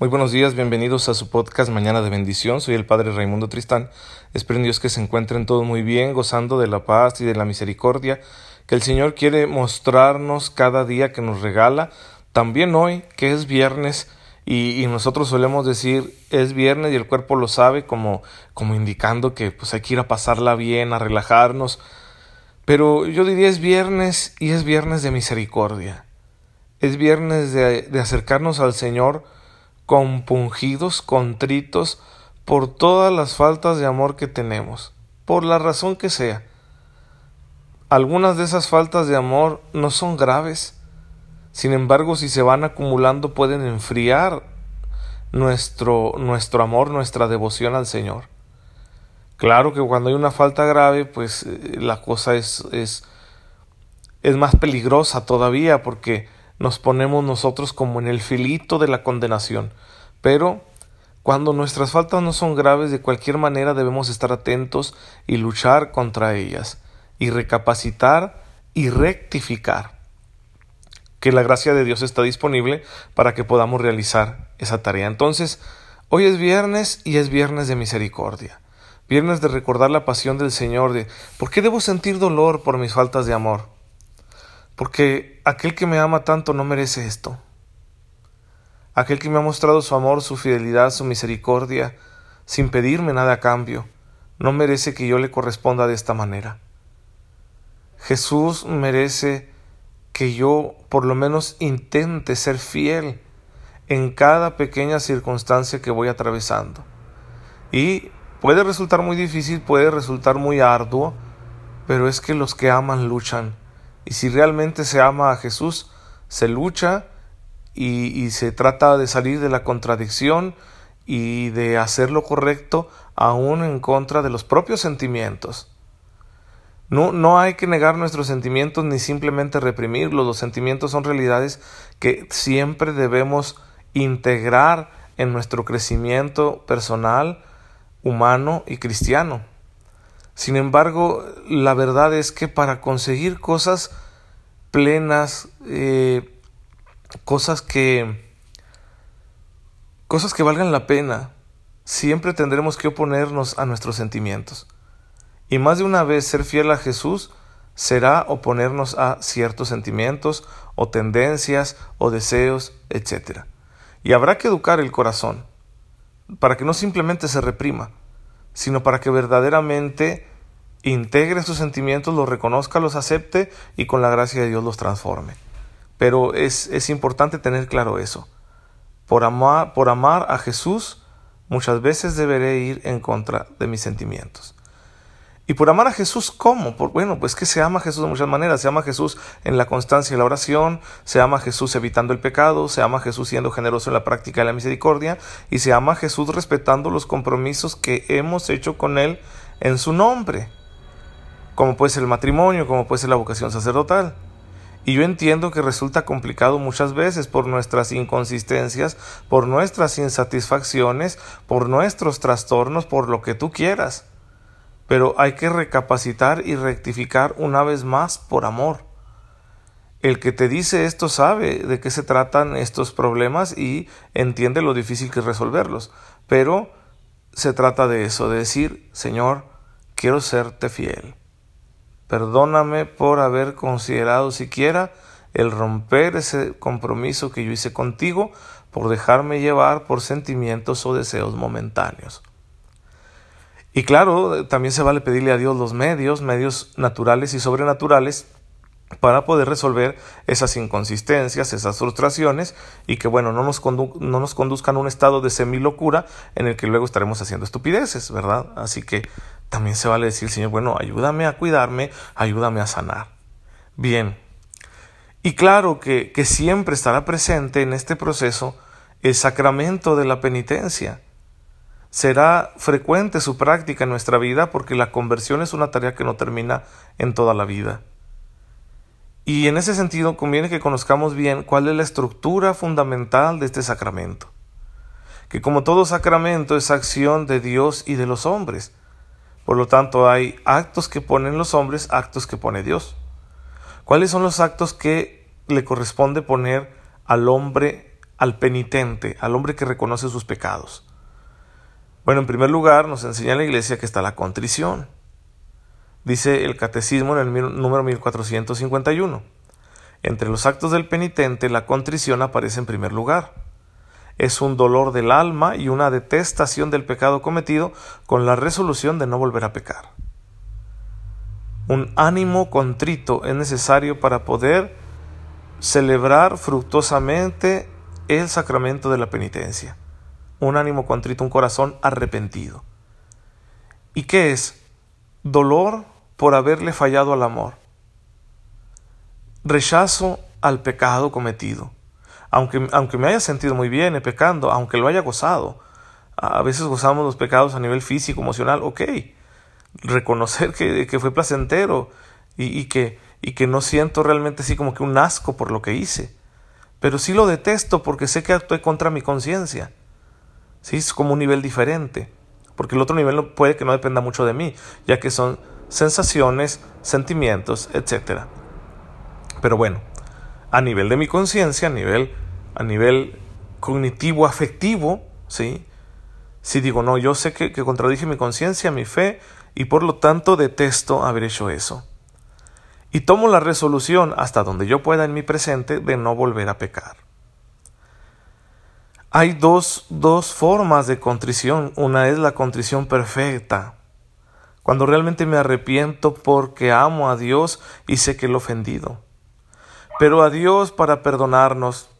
Muy buenos días, bienvenidos a su podcast Mañana de Bendición. Soy el Padre Raimundo Tristán. Espero en Dios que se encuentren todos muy bien, gozando de la paz y de la misericordia que el Señor quiere mostrarnos cada día que nos regala. También hoy, que es viernes, y, nosotros solemos decir es viernes y el cuerpo lo sabe como, como indicando que pues hay que ir a pasarla bien, a relajarnos. Pero yo diría es viernes y es viernes de misericordia. Es viernes de, de acercarnos al Señor compungidos, contritos por todas las faltas de amor que tenemos, por la razón que sea. Algunas de esas faltas de amor no son graves, sin embargo, si se van acumulando pueden enfriar nuestro, nuestro amor, nuestra devoción al Señor. Claro que cuando hay una falta grave, pues eh, la cosa es, es, es más peligrosa todavía porque nos ponemos nosotros como en el filito de la condenación. Pero cuando nuestras faltas no son graves, de cualquier manera debemos estar atentos y luchar contra ellas, y recapacitar y rectificar. Que la gracia de Dios está disponible para que podamos realizar esa tarea. Entonces, hoy es viernes y es viernes de misericordia. Viernes de recordar la pasión del Señor, de ¿por qué debo sentir dolor por mis faltas de amor? Porque aquel que me ama tanto no merece esto. Aquel que me ha mostrado su amor, su fidelidad, su misericordia, sin pedirme nada a cambio, no merece que yo le corresponda de esta manera. Jesús merece que yo por lo menos intente ser fiel en cada pequeña circunstancia que voy atravesando. Y puede resultar muy difícil, puede resultar muy arduo, pero es que los que aman luchan y si realmente se ama a Jesús, se lucha y, se trata de salir de la contradicción y de hacer lo correcto aún en contra de los propios sentimientos. No, no hay que negar nuestros sentimientos ni simplemente reprimirlos. Los sentimientos son realidades que siempre debemos integrar en nuestro crecimiento personal, humano y cristiano. Sin embargo, la verdad es que para conseguir cosas plenas, eh, cosas que cosas que valgan la pena, siempre tendremos que oponernos a nuestros sentimientos. Y más de una vez ser fiel a Jesús será oponernos a ciertos sentimientos o tendencias o deseos, etc. Y habrá que educar el corazón para que no simplemente se reprima, sino para que verdaderamente integre sus sentimientos, los reconozca, los acepte y con la gracia de Dios los transforme. Pero es, es importante tener claro eso. Por amar, por amar a Jesús, muchas veces deberé ir en contra de mis sentimientos. Y por amar a Jesús, ¿cómo? Por, bueno, pues que se ama a Jesús de muchas maneras. Se ama a Jesús en la constancia de la oración, se ama a Jesús evitando el pecado, se ama a Jesús siendo generoso en la práctica de la misericordia y se ama a Jesús respetando los compromisos que hemos hecho con Él en su nombre, como puede ser el matrimonio, como puede ser la vocación sacerdotal. Y yo entiendo que resulta complicado muchas veces por nuestras inconsistencias, por nuestras insatisfacciones, por nuestros trastornos, por lo que tú quieras pero hay que recapacitar y rectificar una vez más por amor. El que te dice esto sabe de qué se tratan estos problemas y entiende lo difícil que es resolverlos, pero se trata de eso, de decir, Señor, quiero serte fiel. Perdóname por haber considerado siquiera el romper ese compromiso que yo hice contigo por dejarme llevar por sentimientos o deseos momentáneos. Y claro, también se vale pedirle a Dios los medios, medios naturales y sobrenaturales, para poder resolver esas inconsistencias, esas frustraciones y que, bueno, no nos, no nos conduzcan a un estado de semilocura en el que luego estaremos haciendo estupideces, ¿verdad? Así que también se vale decir, Señor, bueno, ayúdame a cuidarme, ayúdame a sanar. Bien. Y claro que, que siempre estará presente en este proceso el sacramento de la penitencia será frecuente su práctica en nuestra vida porque la conversión es una tarea que no termina en toda la vida. Y en ese sentido conviene que conozcamos bien cuál es la estructura fundamental de este sacramento. Que como todo sacramento es acción de Dios y de los hombres. Por lo tanto hay actos que ponen los hombres, actos que pone Dios. ¿Cuáles son los actos que le corresponde poner al hombre al penitente, al hombre que reconoce sus pecados? Bueno, en primer lugar, nos enseña la iglesia que está la contrición. Dice el catecismo en el número 1451. Entre los actos del penitente, la contrición aparece en primer lugar. Es un dolor del alma y una detestación del pecado cometido con la resolución de no volver a pecar. Un ánimo contrito es necesario para poder celebrar fructuosamente el sacramento de la penitencia. Un ánimo contrito, un corazón arrepentido. ¿Y qué es? Dolor por haberle fallado al amor. Rechazo al pecado cometido. Aunque, aunque me haya sentido muy bien pecando, aunque lo haya gozado. A veces gozamos los pecados a nivel físico, emocional, ok reconocer que, que fue placentero y, que, y que no siento realmente así como que un asco por lo que hice. Pero sí lo detesto porque sé que actué contra mi conciencia. Sí, es como un nivel diferente. Porque el otro nivel puede que no dependa mucho de mí, ya que son sensaciones, sentimientos, etc. Pero bueno, a nivel de mi conciencia, a nivel, a nivel cognitivo, afectivo, ¿sí? Si digo, no, yo sé que, que contradije mi conciencia, mi fe, y por lo tanto detesto haber hecho eso. Y tomo la resolución hasta donde yo pueda en mi presente de no volver a pecar. Hay dos, dos formas de contrición. Una es la contrición perfecta, cuando realmente me arrepiento porque amo a Dios y sé que lo he ofendido. Pero a Dios para perdonarnos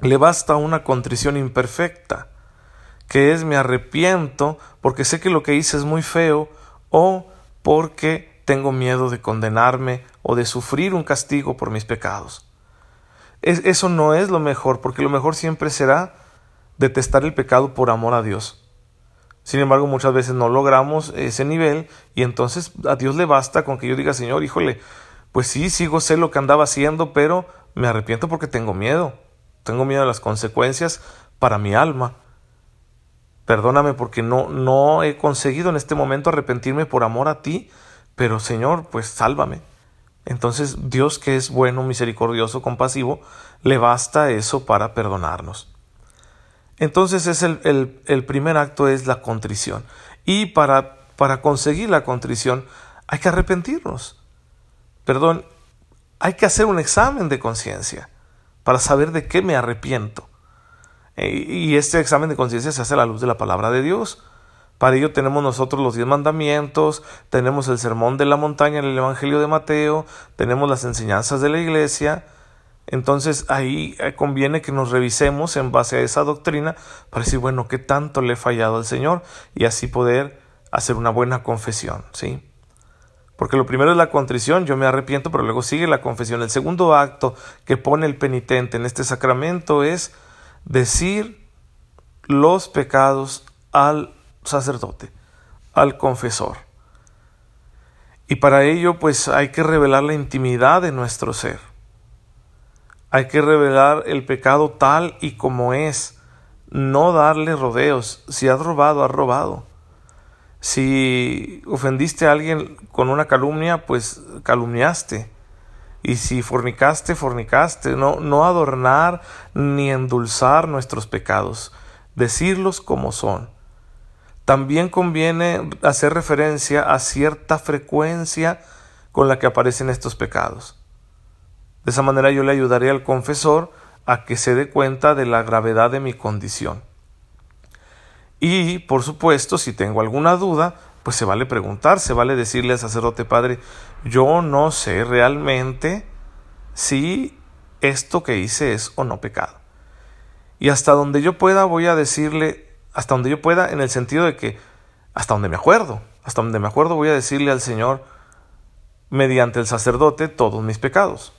le basta una contrición imperfecta, que es me arrepiento porque sé que lo que hice es muy feo o porque tengo miedo de condenarme o de sufrir un castigo por mis pecados. eso no es lo mejor, porque lo mejor siempre será detestar el pecado por amor a Dios. Sin embargo, muchas veces no logramos ese nivel y entonces a Dios le basta con que yo diga, Señor, híjole, pues sí, sigo sé lo que andaba haciendo, pero me arrepiento porque tengo miedo. Tengo miedo de las consecuencias para mi alma. Perdóname porque no, no he conseguido en este momento arrepentirme por amor a ti, pero Señor, pues sálvame. Entonces Dios que es bueno, misericordioso, compasivo, le basta eso para perdonarnos. Entonces es el, el, primer acto es la contrición. Y para, para conseguir la contrición hay que arrepentirnos. Perdón, hay que hacer un examen de conciencia para saber de qué me arrepiento. Y este examen de conciencia se hace a la luz de la palabra de Dios. Para ello tenemos nosotros los diez mandamientos, tenemos el sermón de la montaña en el Evangelio de Mateo, tenemos las enseñanzas de la iglesia. Entonces ahí eh, conviene que nos revisemos en base a esa doctrina para decir, bueno, ¿qué tanto le he fallado al Señor? Y así poder hacer una buena confesión, ¿sí? Porque lo primero es la contrición, yo me arrepiento, pero luego sigue la confesión. El segundo acto que pone el penitente en este sacramento es decir los pecados al sacerdote, al confesor. Y para ello pues hay que revelar la intimidad de nuestro ser. Hay que revelar el pecado tal y como es, no darle rodeos. Si has robado, has robado. Si ofendiste a alguien con una calumnia, pues calumniaste. Y si fornicaste, fornicaste, no, no adornar ni endulzar nuestros pecados, decirlos como son. También conviene hacer referencia a cierta frecuencia con la que aparecen estos pecados. De esa manera yo le ayudaré al confesor a que se dé cuenta de la gravedad de mi condición. Y, por supuesto, si tengo alguna duda, pues se vale preguntar, se vale decirle al sacerdote padre, yo no sé realmente si esto que hice es o no pecado. Y hasta donde yo pueda voy a decirle, hasta donde yo pueda, en el sentido de que, hasta donde me acuerdo, hasta donde me acuerdo voy a decirle al Señor, mediante el sacerdote, todos mis pecados.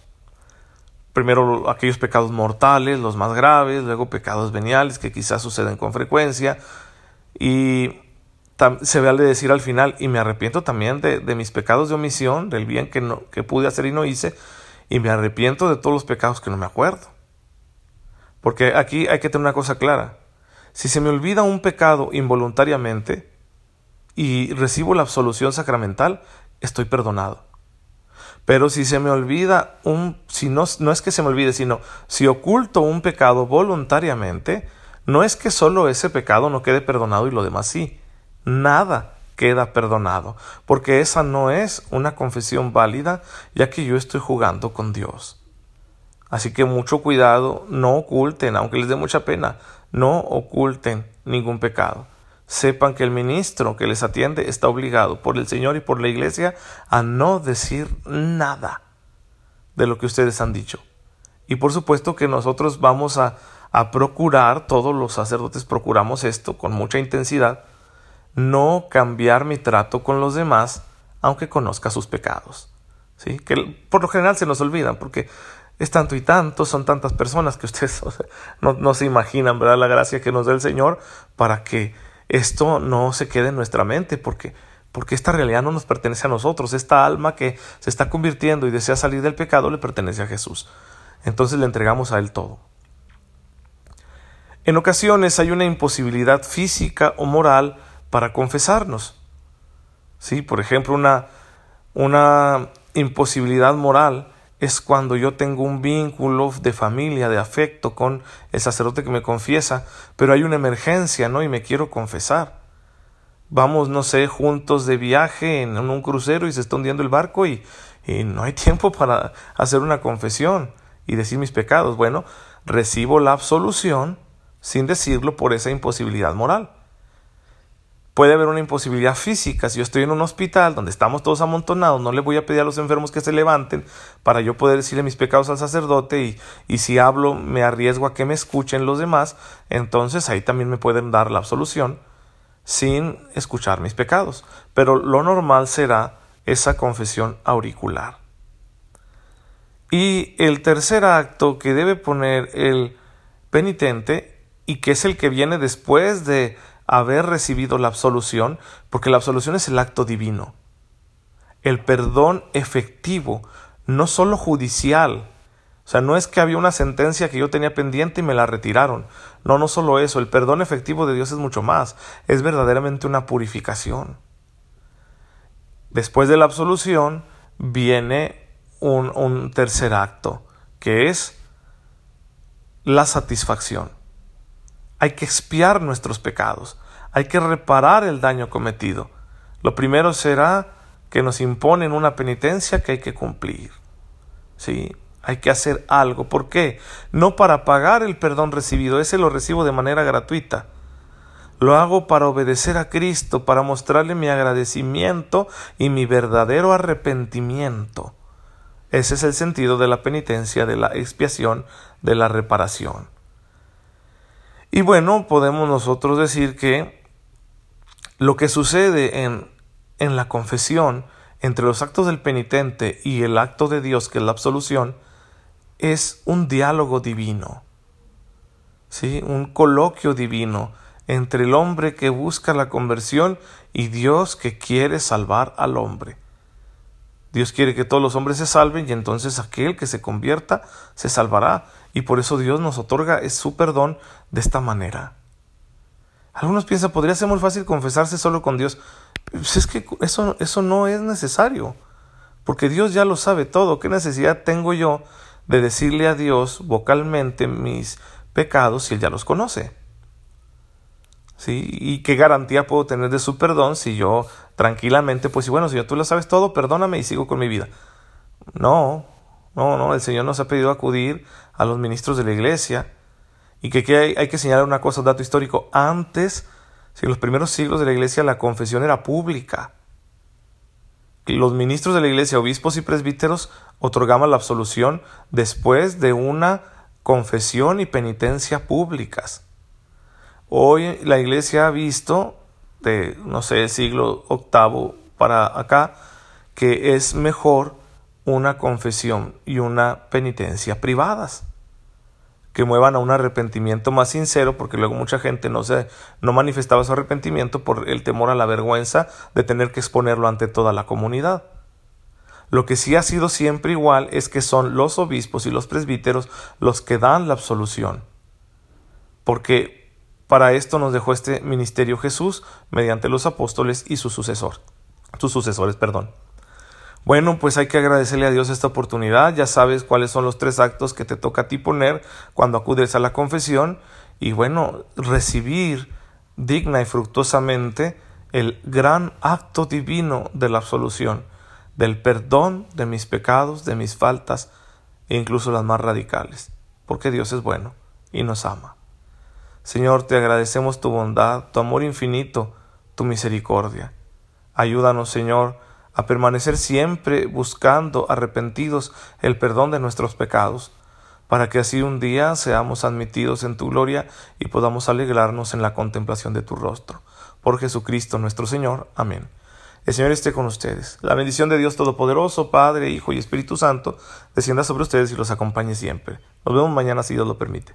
Primero aquellos pecados mortales, los más graves, luego pecados veniales que quizás suceden con frecuencia, y se vale decir al final, y me arrepiento también de, mis pecados de omisión, del bien que, no, que pude hacer y no hice, y me arrepiento de todos los pecados que no me acuerdo. Porque aquí hay que tener una cosa clara. Si se me olvida un pecado involuntariamente y recibo la absolución sacramental, estoy perdonado. Pero si se me olvida un, si no, no es que se me olvide, sino si oculto un pecado voluntariamente, no es que solo ese pecado no quede perdonado y lo demás sí. Nada queda perdonado, porque esa no es una confesión válida, ya que yo estoy jugando con Dios. Así que mucho cuidado, no oculten, aunque les dé mucha pena, no oculten ningún pecado. Sepan que el ministro que les atiende está obligado por el Señor y por la iglesia a no decir nada de lo que ustedes han dicho. Y por supuesto que nosotros vamos a, a procurar, todos los sacerdotes procuramos esto con mucha intensidad, no cambiar mi trato con los demás aunque conozca sus pecados. ¿Sí? Que por lo general se nos olvidan porque es tanto y tanto, son tantas personas que ustedes no, no se imaginan, ¿verdad? La gracia que nos da el Señor para que esto no se quede en nuestra mente porque porque esta realidad no nos pertenece a nosotros, esta alma que se está convirtiendo y desea salir del pecado le pertenece a Jesús. Entonces le entregamos a Él todo. En ocasiones hay una imposibilidad física o moral para confesarnos. Sí, por ejemplo, una, una imposibilidad moral es cuando yo tengo un vínculo de familia, de afecto con el sacerdote que me confiesa, pero hay una emergencia, ¿no? Y me quiero confesar. Vamos, no sé, juntos de viaje en un crucero y se está hundiendo el barco y, y no hay tiempo para hacer una confesión y decir mis pecados. Bueno, recibo la absolución sin decirlo por esa imposibilidad moral. Puede haber una imposibilidad física. Si yo estoy en un hospital donde estamos todos amontonados, no le voy a pedir a los enfermos que se levanten para yo poder decirle mis pecados al sacerdote y, y si hablo me arriesgo a que me escuchen los demás, entonces ahí también me pueden dar la absolución sin escuchar mis pecados. Pero lo normal será esa confesión auricular. Y el tercer acto que debe poner el penitente y que es el que viene después de haber recibido la absolución, porque la absolución es el acto divino. El perdón efectivo, no solo judicial. O sea, no es que había una sentencia que yo tenía pendiente y me la retiraron. No, no solo eso, el perdón efectivo de Dios es mucho más. Es verdaderamente una purificación. Después de la absolución viene un, un tercer acto, que es la satisfacción. Hay que expiar nuestros pecados hay que reparar el daño cometido. Lo primero será que nos imponen una penitencia que hay que cumplir. ¿Sí? Hay que hacer algo. ¿Por qué? No para pagar el perdón recibido, ese lo recibo de manera gratuita. Lo hago para obedecer a Cristo, para mostrarle mi agradecimiento y mi verdadero arrepentimiento. Ese es el sentido de la penitencia, de la expiación, de la reparación. Y bueno, podemos nosotros decir que lo que sucede en, en la confesión entre los actos del penitente y el acto de Dios, que es la absolución, es un diálogo divino, ¿sí? un coloquio divino entre el hombre que busca la conversión y Dios que quiere salvar al hombre. Dios quiere que todos los hombres se salven y entonces aquel que se convierta se salvará y por eso Dios nos otorga su perdón de esta manera. Algunos piensan, podría ser muy fácil confesarse solo con Dios. Pues es que eso, eso no es necesario, porque Dios ya lo sabe todo. ¿Qué necesidad tengo yo de decirle a Dios vocalmente mis pecados si Él ya los conoce? ¿Sí? ¿Y qué garantía puedo tener de su perdón si yo tranquilamente, pues bueno, si tú lo sabes todo, perdóname y sigo con mi vida? No, no, no, el Señor nos ha pedido acudir a los ministros de la iglesia y que, hay, que señalar una cosa, un dato histórico. Antes, en los primeros siglos de la iglesia la confesión era pública. Los ministros de la iglesia, obispos y presbíteros, otorgaban la absolución después de una confesión y penitencia públicas. Hoy la iglesia ha visto, de, no sé, siglo octavo para acá, que es mejor una confesión y una penitencia privadas que muevan a un arrepentimiento más sincero, porque luego mucha gente no se no manifestaba su arrepentimiento por el temor a la vergüenza de tener que exponerlo ante toda la comunidad. Lo que sí ha sido siempre igual es que son los obispos y los presbíteros los que dan la absolución. Porque para esto nos dejó este ministerio Jesús mediante los apóstoles y su sucesor, sus sucesores, perdón. Bueno, pues hay que agradecerle a Dios esta oportunidad. Ya sabes cuáles son los tres actos que te toca a ti poner cuando acudes a la confesión. Y bueno, recibir digna y fructuosamente el gran acto divino de la absolución, del perdón de mis pecados, de mis faltas e incluso las más radicales, porque Dios es bueno y nos ama. Señor, te agradecemos tu bondad, tu amor infinito, tu misericordia. Ayúdanos, Señor, a permanecer siempre buscando arrepentidos el perdón de nuestros pecados, para que así un día seamos admitidos en tu gloria y podamos alegrarnos en la contemplación de tu rostro. Por Jesucristo nuestro Señor. Amén. El Señor esté con ustedes. La bendición de Dios Todopoderoso, Padre, Hijo y Espíritu Santo, descienda sobre ustedes y los acompañe siempre. Nos vemos mañana si Dios lo permite.